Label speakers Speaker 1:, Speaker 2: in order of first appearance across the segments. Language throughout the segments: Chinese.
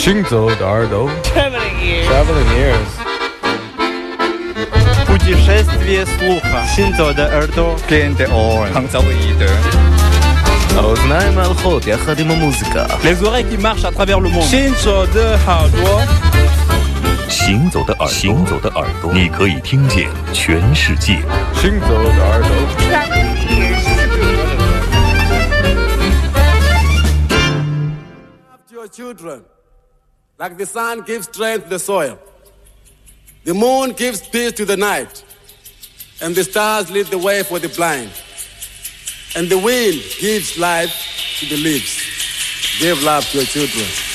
Speaker 1: 行走的耳朵
Speaker 2: Traveling ears.
Speaker 1: Traveling ears
Speaker 3: Путешествие слуха. Синзо de耳朵.
Speaker 4: Клиенты Ohren.
Speaker 5: Hangzauide.
Speaker 1: האוזניים הלכות יחד עם המוזיקה
Speaker 3: Les oreilles qui marchent à travers le monde.
Speaker 5: 新手的耳朵。
Speaker 6: 行走的耳朵，行走的耳朵，你可以听见全世界。
Speaker 1: 行走的耳朵
Speaker 2: Traveling ears.
Speaker 7: to your children. Like the sun gives strength to the soil, the moon gives peace to the night, and the stars lead the way for the blind, and the wind gives life to the leaves. Give love to your children.「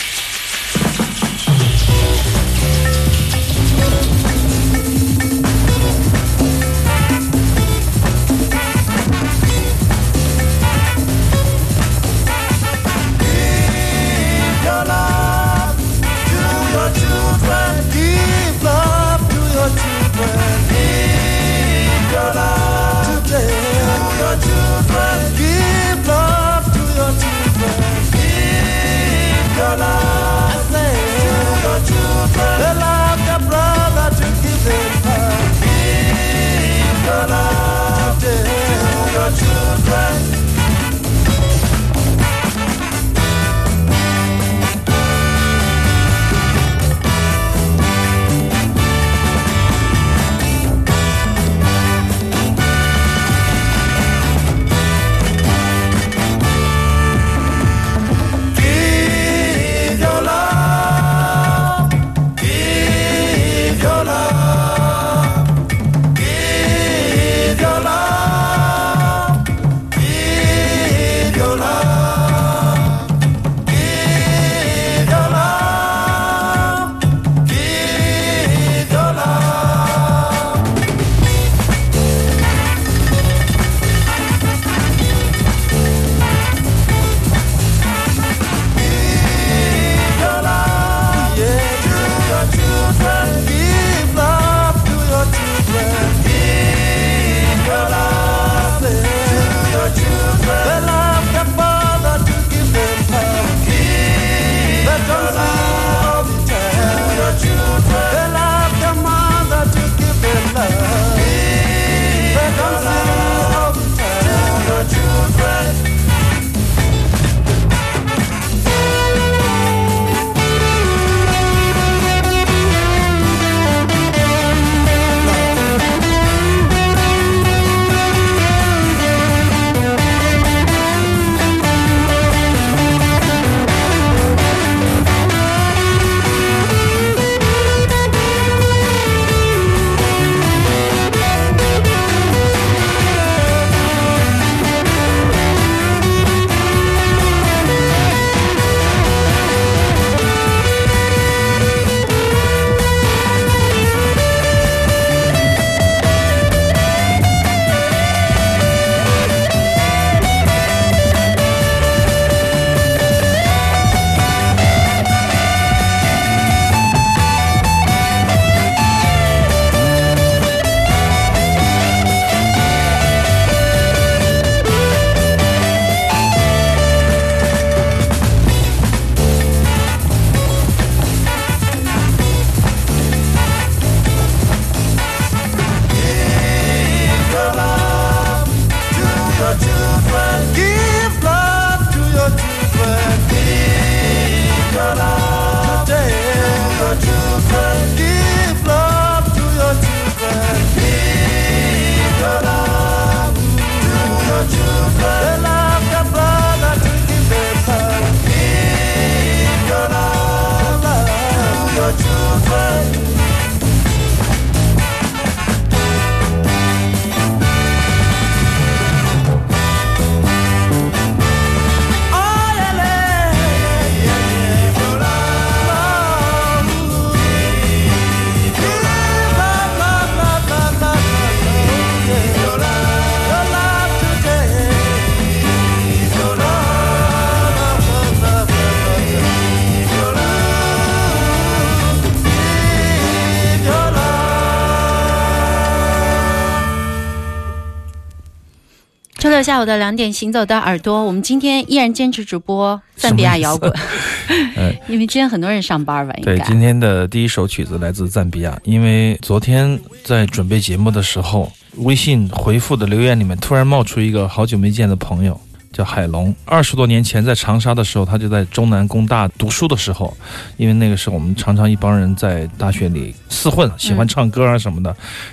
Speaker 4: 六下午的两点，行走的耳朵，我们今天依然坚持直播赞比亚摇滚，因为今天很多人上班吧？应
Speaker 5: 对，今天的第一首曲子来自赞比亚，因为昨天在准备节目的时候，微信回复的留言里面突然冒出一个好久没见的朋友。叫海龙，二十多年前在长沙的时候，他就在中南工大读书的时候，因为那个时候我们常常一帮人在大学里厮混，喜欢唱歌啊什么的。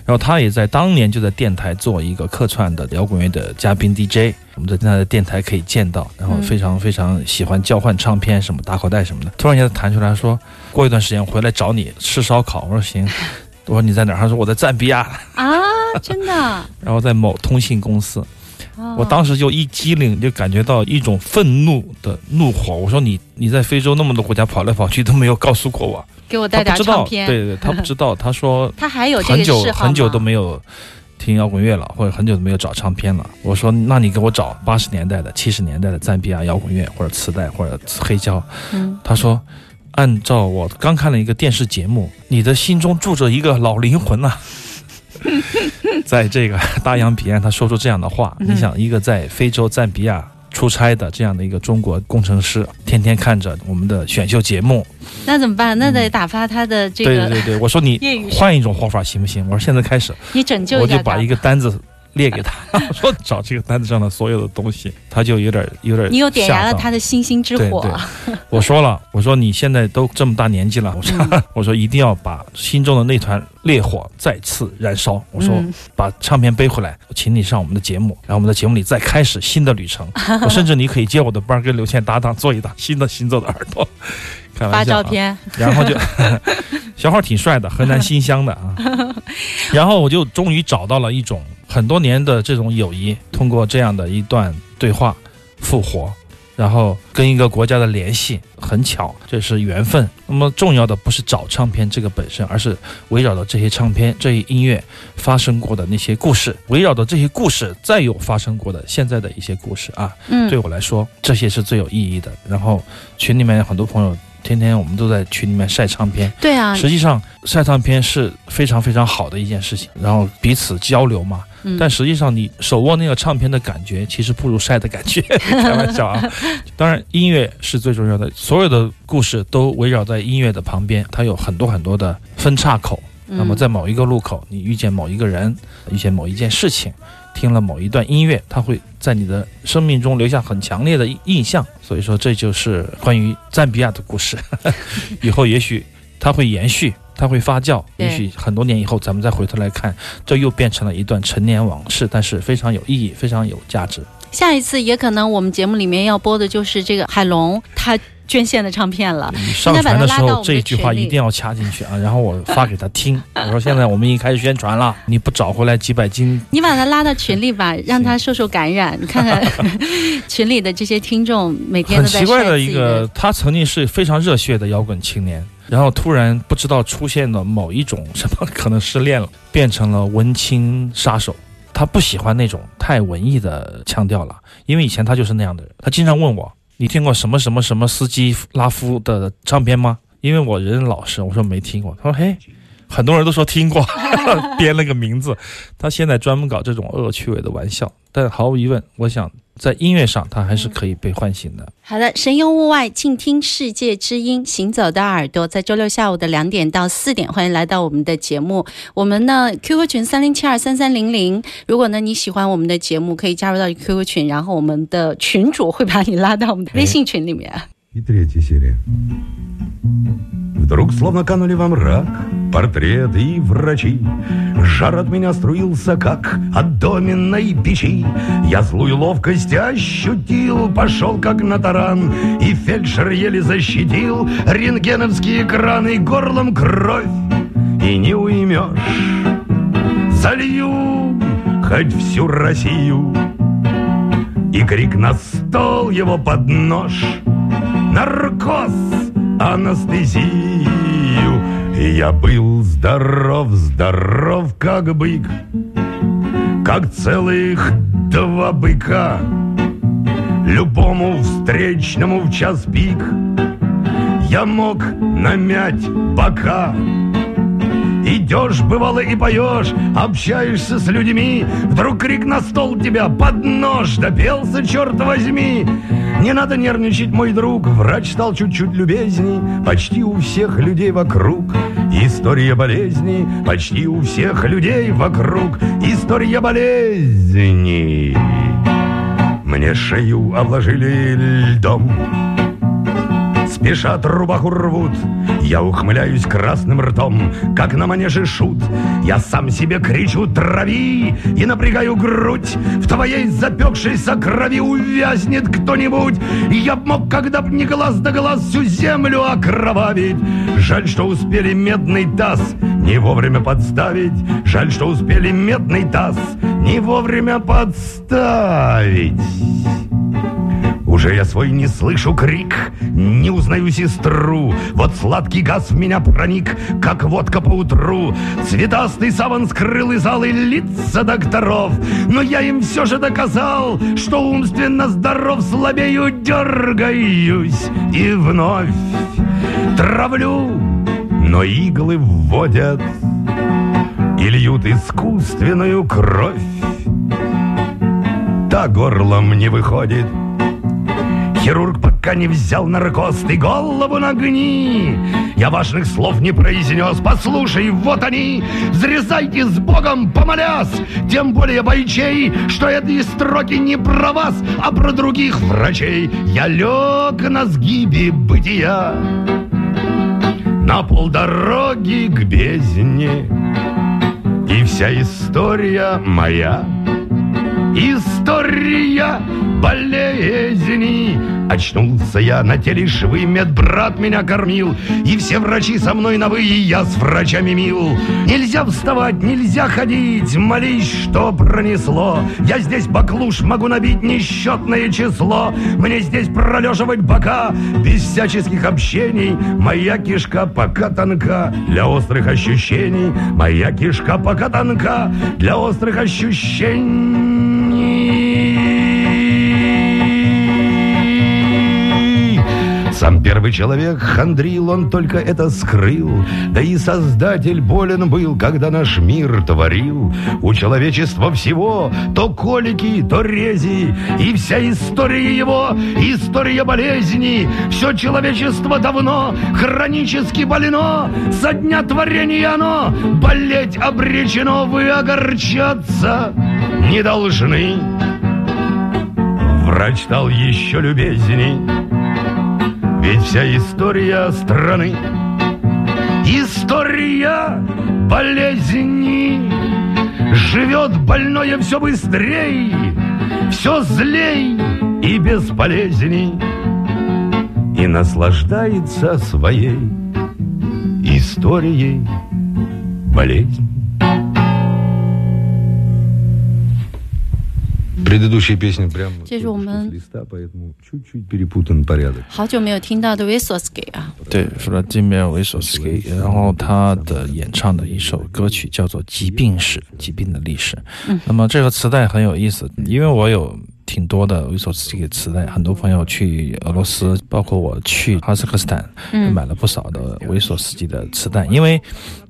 Speaker 5: 然后他也在当年就在电台做一个客串的摇滚乐的嘉宾 DJ，我们在他的电台可以见到，然后非常非常喜欢交换唱片什么打口袋什么的。突然间他弹出来说，过一段时间回来找你吃烧烤。我说行，我说你在哪儿？他说我在赞比亚，
Speaker 4: 啊，真的，
Speaker 5: 然后在某通信公司。
Speaker 4: 哦
Speaker 5: 我当时就一激灵，就感觉到一种愤怒的怒火。我说你你在非洲那么多国家跑来跑去都没有告诉过我，
Speaker 4: 给我带点
Speaker 5: 他不知道，
Speaker 4: 唱片，
Speaker 5: 对对对，他不知道。他说
Speaker 4: 他还有
Speaker 5: 很久很久都没有听摇滚乐了，或者很久都没有找唱片了。我说那你给我找八十年代的、七十年代的赞比亚摇滚乐，或者磁带，或者黑胶。
Speaker 4: 嗯，
Speaker 5: 他说。按照我刚看了一个电视节目，你的心中住着一个老灵魂呐、在这个大洋彼岸，他说出这样的话，
Speaker 4: 嗯
Speaker 5: 你想，一个在非洲赞比亚出差的这样的一个中国工程师，天天看着我们的选秀节目，
Speaker 4: 那怎么办？那得打发他的这个，
Speaker 5: 对对对，我说你换一种活法行不行？我说现在开始，
Speaker 4: 你拯救一下
Speaker 5: 我就把一。个单子列给他，我 说找这个单子上的所有的东西，他就有点有点，
Speaker 4: 你又点燃了他。的星星之火
Speaker 5: 对，我说了，我说你现在都这么大年纪了，我说、
Speaker 4: 嗯
Speaker 5: 我说一定要把心中的那团烈火再次燃烧。我说、
Speaker 4: 嗯
Speaker 5: 把唱片背回来，我请你上我们的节目，然后我们的节目里再开始新的旅程。我甚至你可以接我的班，跟刘倩搭档做一档新的行走的耳朵。开
Speaker 4: 发
Speaker 5: 玩笑、啊，
Speaker 4: 照片，
Speaker 5: 然后就小伙挺帅的，河南新乡的啊。然后我就终于找到了一种很多年的这种友谊，通过这样的一段对话复活，然后跟一个国家的联系，很巧，这是缘分。那么重要的不是找唱片这个本身，而是围绕着这些唱片、这一音乐发生过的那些故事，围绕着这些故事再有发生过的现在的一些故事啊。
Speaker 4: 嗯
Speaker 5: 对，我来说，这些是最有意义的。然后群里面很多朋友，天天我们都在群里面晒唱片。
Speaker 4: 对啊，
Speaker 5: 实际上，晒唱片是非常非常好的一件事情，然后彼此交流嘛。
Speaker 4: 嗯
Speaker 5: 但实际上，你手握那个唱片的感觉，其实不如晒的感觉。开玩笑啊！当然，音乐是最重要的，所有的故事都围绕在音乐的旁边，它有很多很多的分岔口。那么
Speaker 4: 嗯
Speaker 5: 在某一个路口，你遇见某一个人，遇见某一件事情，听了某一段音乐，它会在你的生命中留下很强烈的印印象。所以说，这就是关于赞比亚的故事。以后也许它会延续，它会发酵，也许很多年以后，咱们再回头来看，这又变成了一段陈年往事，但是非常有意义，非常有价值。
Speaker 4: 下一次也可能我们节目里面要播的就是这个海龙他捐献的唱片了。
Speaker 5: 你上传的时候，这句话一定要掐进去啊！然后我发给他听，我说现在我们已经开始宣传了，你不找回来几百斤
Speaker 4: 你把他拉到群里吧，让他受受感染。你看看 群里的这些听众，每天
Speaker 5: 很
Speaker 4: 都在
Speaker 5: 奇怪的一个，他曾经是非常热血的摇滚青年，然后突然不知道出现了某一种什么，可能失恋了，变成了文青杀手。他不喜欢那种太文艺的腔调了，因为以前他就是那样的人。他经常问我：“你听过什么什么什么斯基拉夫的唱片吗？”因为我人老实，我说没听过。他说：“嘿。”很多人都说听过，编了个名字。他现在专门搞这种恶趣味的玩笑，但毫无疑问，我想在音乐上他还是可以被唤醒的。
Speaker 4: 好的，神游物外，静听世界之音，行走的耳朵，在周六下午的两点到四点，欢迎来到我们的节目。我们呢 QQ 群三零七二三三零零，如果呢你喜欢我们的节目，可以加入到 QQ 群，然后我们的群主会把你拉到我们的微信群里面。
Speaker 8: И третья серия. Вдруг словно канули во мрак портреты и врачи. Жар от меня струился, как от доменной печи. Я злую ловкость ощутил, пошел как на таран. И фельдшер еле защитил рентгеновские экраны горлом кровь. И не уймешь, залью хоть всю Россию. И крик на стол его под нож Наркоз, анестезию. Я был здоров, здоров, как бык Как целых два быка. Любому встречному в час пик Я мог намять бока. Идешь, бывало, и поешь, общаешься с людьми, Вдруг крик на стол тебя под нож, допелся, черт возьми. Не надо нервничать, мой друг, врач стал чуть-чуть любезней, Почти у всех людей вокруг. История болезни, почти у всех людей вокруг. История болезни. Мне шею обложили льдом, Спешат, рубаху рвут. Я ухмыляюсь красным ртом Как на манеже шут. Я сам себе кричу «Трави!» И напрягаю грудь. В твоей запекшейся крови Увязнет кто-нибудь. Я б мог, когда б не глаз да глаз Всю землю окровавить. Жаль, что успели медный таз Не вовремя подставить. Жаль, что успели медный таз Не вовремя подставить уже я свой не слышу крик, не узнаю сестру. Вот сладкий газ в меня проник, как водка по утру. Цветастый саван скрыл из залы лица докторов. Но я им все же доказал, что умственно здоров, слабею, дергаюсь и вновь травлю. Но иглы вводят и льют искусственную кровь. Та горлом не выходит — Хирург пока не взял наркоз, ты голову нагни. Я важных слов не произнес, послушай, вот они. Взрезайте с Богом, помолясь, тем более бойчей, что эти строки не про вас, а про других врачей. Я лег на сгибе бытия, на полдороги к бездне. И вся история моя, история болезни. Очнулся я на теле швы, медбрат меня кормил, И все врачи со мной на вы, и я с врачами мил. Нельзя вставать, нельзя ходить, молись, что пронесло. Я здесь баклуш могу набить несчетное число. Мне здесь пролеживать бока, без всяческих общений. Моя кишка пока тонка для острых ощущений. Моя кишка пока тонка для острых ощущений. Сам первый человек хандрил, он только это скрыл. Да и Создатель болен был, когда наш мир творил. У человечества всего то колики, то рези. И вся история его, история болезни. Все человечество давно хронически больно. Со дня творения оно болеть обречено. Вы огорчаться не должны. Врач стал еще любезней. Ведь вся история страны История болезни. Живет больное все быстрей Все злей и бесполезней И наслаждается своей Историей болезни Предыдущая песня прям
Speaker 4: 这是我们
Speaker 8: с листа, поэтому чуть-чуть перепутан порядок.
Speaker 4: 好久没有听到的 Resource 啊，
Speaker 5: 对，弗拉基米尔维索斯基，然后他的演唱的一首歌曲叫做《疾病史》，疾病的历史。
Speaker 4: 嗯
Speaker 5: 那么这个磁带很有意思，因为我有。挺多的维索斯基的磁带，很多朋友去俄罗斯，包括我去哈萨克斯坦，
Speaker 4: 嗯
Speaker 5: 买了不少的维索斯基的磁带，因为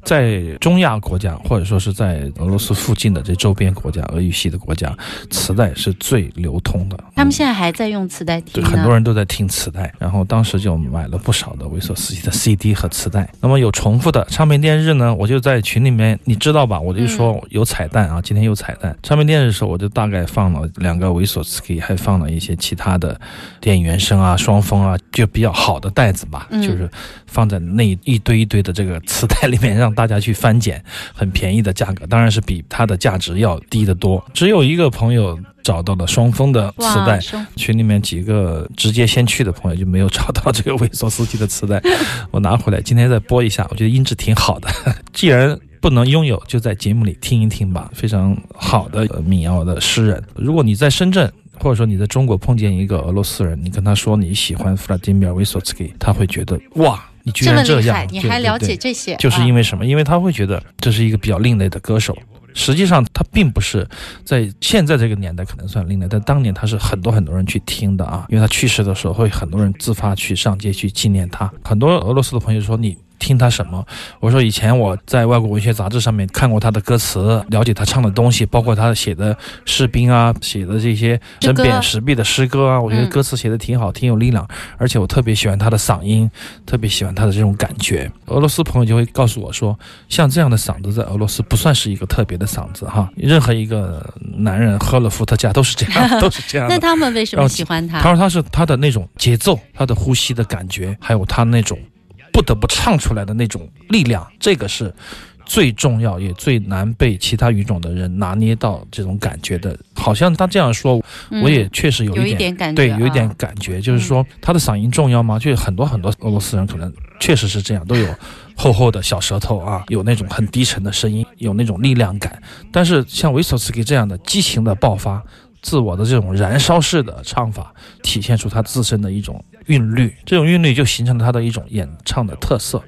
Speaker 5: 在中亚国家或者说是在俄罗斯附近的这周边国家，俄语系的国家，磁带是最流通的。
Speaker 4: 他们现在还在用磁带听
Speaker 5: 对，很多人都在听磁带，然后当时就买了不少的维索斯基的 CD 和磁带。那么有重复的唱片店日呢，我就在群里面，你知道吧？我就说有彩蛋啊，今天有彩蛋。唱片店日的时候，我就大概放了两个维索斯基，还放了一些其他的电影原声啊、双峰啊，就比较好的袋子吧，
Speaker 4: 嗯
Speaker 5: 就是放在那一堆一堆的这个磁带里面，让大家去翻捡，很便宜的价格，当然是比它的价值要低得多。只有一个朋友找到了双峰的磁带群里面几个直接先去的朋友就没有找到这个维索斯基的磁带，我拿回来今天再播一下，我觉得音质挺好的。既然不能拥有，就在节目里听一听吧。非常好的呃民谣的诗人。如果你在深圳。或者说你在中国碰见一个俄罗斯人，你跟他说你喜欢弗拉基米尔·维索斯基，他会觉得哇，你居然这样
Speaker 4: 厉害，，你还了解这些？
Speaker 5: 就是
Speaker 4: 啊
Speaker 5: 因为什么？因为他会觉得这是一个比较另类的歌手。实际上，他并不是在现在这个年代可能算另类，但当年他是很多很多人去听的啊。因为他去世的时候，会很多人自发去上街去纪念他。很多俄罗斯的朋友说：“你听他什么？我说以前我在外国文学杂志上面看过他的歌词，了解他唱的东西，包括他写的士兵啊，写的这些针砭时弊的诗歌啊，我觉得
Speaker 4: 嗯
Speaker 5: 歌词写的挺好，挺有力量，而且我特别喜欢他的嗓音，特别喜欢他的这种感觉。俄罗斯朋友就会告诉我说，像这样的嗓子在俄罗斯不算是一个特别的嗓子哈，任何一个男人喝了伏特加都是这样，都是这样
Speaker 4: 那。他们为什么喜欢他？
Speaker 5: 他说他是他的那种节奏，他的呼吸的感觉，还有他那种不得不唱出来的那种力量，这个是最重要也最难被其他语种的人拿捏到这种感觉的。好像他这样说，
Speaker 4: 嗯
Speaker 5: 我也确实有
Speaker 4: 有
Speaker 5: 一点。
Speaker 4: 点感觉，
Speaker 5: 对，有一点
Speaker 4: 啊
Speaker 5: 感觉，就是说他的嗓音重要吗？就是很多很多俄罗斯人可能确实是这样，都有厚厚的小舌头啊，有那种很低沉的声音，有那种力量感。但是像维索斯基这样的激情的爆发，自我的这种燃烧式的唱法，体现出他自身的一种韵律，这种韵律就形成了他的一种演唱的特色。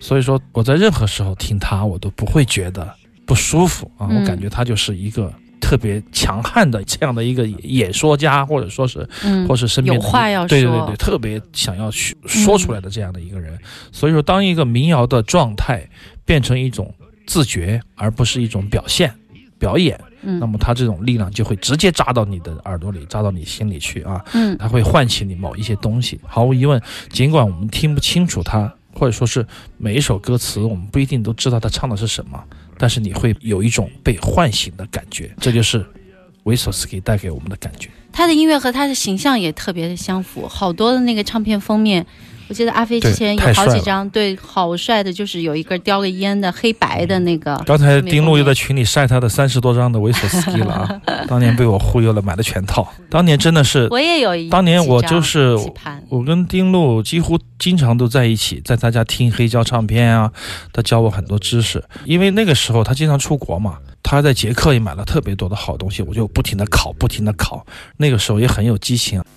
Speaker 5: 所以说，我在任何时候听他，我都不会觉得不舒服啊，
Speaker 4: 嗯
Speaker 5: 我感觉他就是一个。特别强悍的这样的一个演说家，或者说是，
Speaker 4: 嗯
Speaker 5: 或是身边
Speaker 4: 有话要说
Speaker 5: 对对对，特别想要去说出来的这样的一个人。所以说，当一个民谣的状态变成一种自觉，而不是一种表现、表演，
Speaker 4: 嗯
Speaker 5: 那么它这种力量就会直接扎到你的耳朵里，扎到你心里去啊。
Speaker 4: 嗯
Speaker 5: 它会唤起你某一些东西。毫无疑问，尽管我们听不清楚它，或者说是每一首歌词，我们不一定都知道它唱的是什么，但是你会有一种被唤醒的感觉，这就是维索斯基带给我们的感觉。
Speaker 4: 他的音乐和他的形象也特别的相符，好多的那个唱片封面。我记得阿飞之前有好几张，对，好帅的，就是有一根叼个烟的黑白的那个。
Speaker 5: 刚才丁路又在群里晒他的三十多张的维索斯基了啊，当年被我忽悠了，买了全套。当年真的是，
Speaker 4: 我也有一，
Speaker 5: 当年我就是我跟丁路几乎经常都在一起，在他家听黑胶唱片啊，他教我很多知识。因为那个时候他经常出国嘛，他在捷克也买了特别多的好东西，我就不停的考，不停的考。那个时候也很有激情。「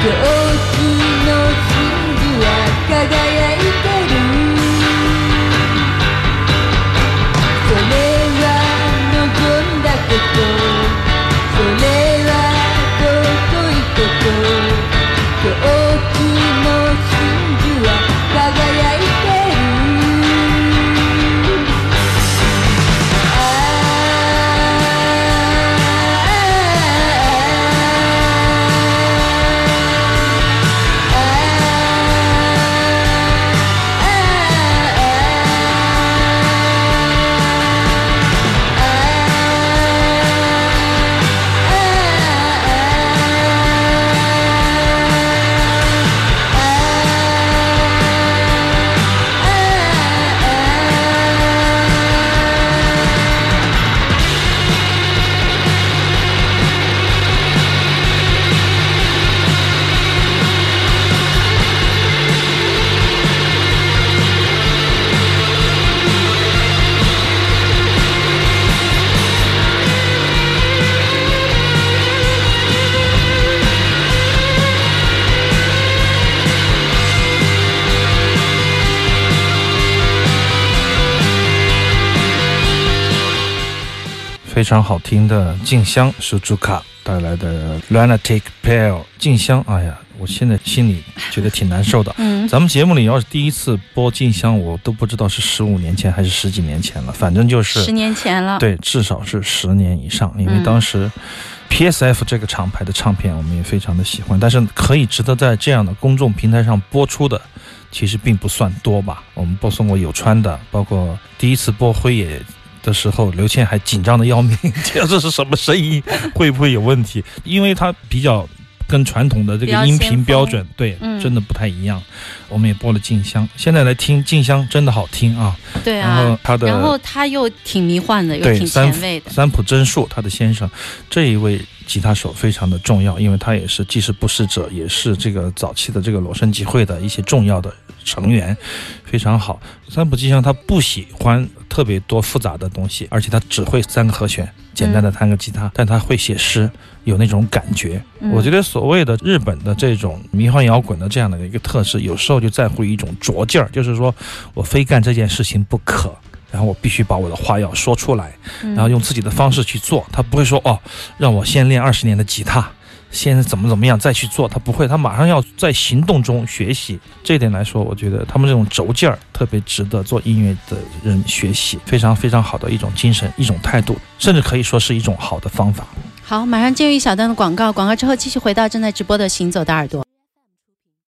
Speaker 5: 그 非常好听的《静香》是朱卡带来的《Lunatic Pale》静香，哎呀，我现在心里觉得挺难受的。
Speaker 4: 嗯，
Speaker 5: 咱们节目里要是第一次播《静香》，我都不知道是十五年前还是十几年前了，反正就是
Speaker 4: 十年前了。
Speaker 5: 对，至少是十年以上，因为
Speaker 4: 嗯
Speaker 5: 当时 PSF 这个厂牌的唱片我们也非常的喜欢，但是可以值得在这样的公众平台上播出的，其实并不算多吧。我们播送过有川的，包括第一次播辉野。的时候，刘倩还紧张的要命，这这是什么声音？会不会有问题？因为它比较跟传统的这个音频标准，对，
Speaker 4: 嗯
Speaker 5: 真的不太一样。我们也播了《静香》，现在来听《静香》，真的好听啊。
Speaker 4: 对
Speaker 5: 然后
Speaker 4: 啊，
Speaker 5: 他的
Speaker 4: 然后他又挺迷幻的，又挺前卫的。
Speaker 5: 三浦真树，他的先生，这一位吉他手非常的重要，因为他也是既是布施者，也是这个早期的这个裸身集会的一些重要的成员，非常好。三浦吉祥他不喜欢特别多复杂的东西，而且他只会三个和弦，简单的弹个吉他，但他会写诗，有那种感觉。
Speaker 4: 嗯
Speaker 5: 我觉得所谓的日本的这种迷幻摇滚的这样的一个特质，有时候就在乎一种拙劲儿，就是说我非干这件事情不可。然后我必须把我的话要说出来，
Speaker 4: 嗯
Speaker 5: 然后用自己的方式去做。他不会说哦，让我先练二十年的吉他，先怎么怎么样再去做。他不会，他马上要在行动中学习。这一点来说，我觉得他们这种轴劲儿特别值得做音乐的人学习，非常非常好的一种精神、一种态度，甚至可以说是一种好的方法。
Speaker 4: 好，马上进入一小段的广告，广告之后继续回到正在直播的《行走的耳朵》。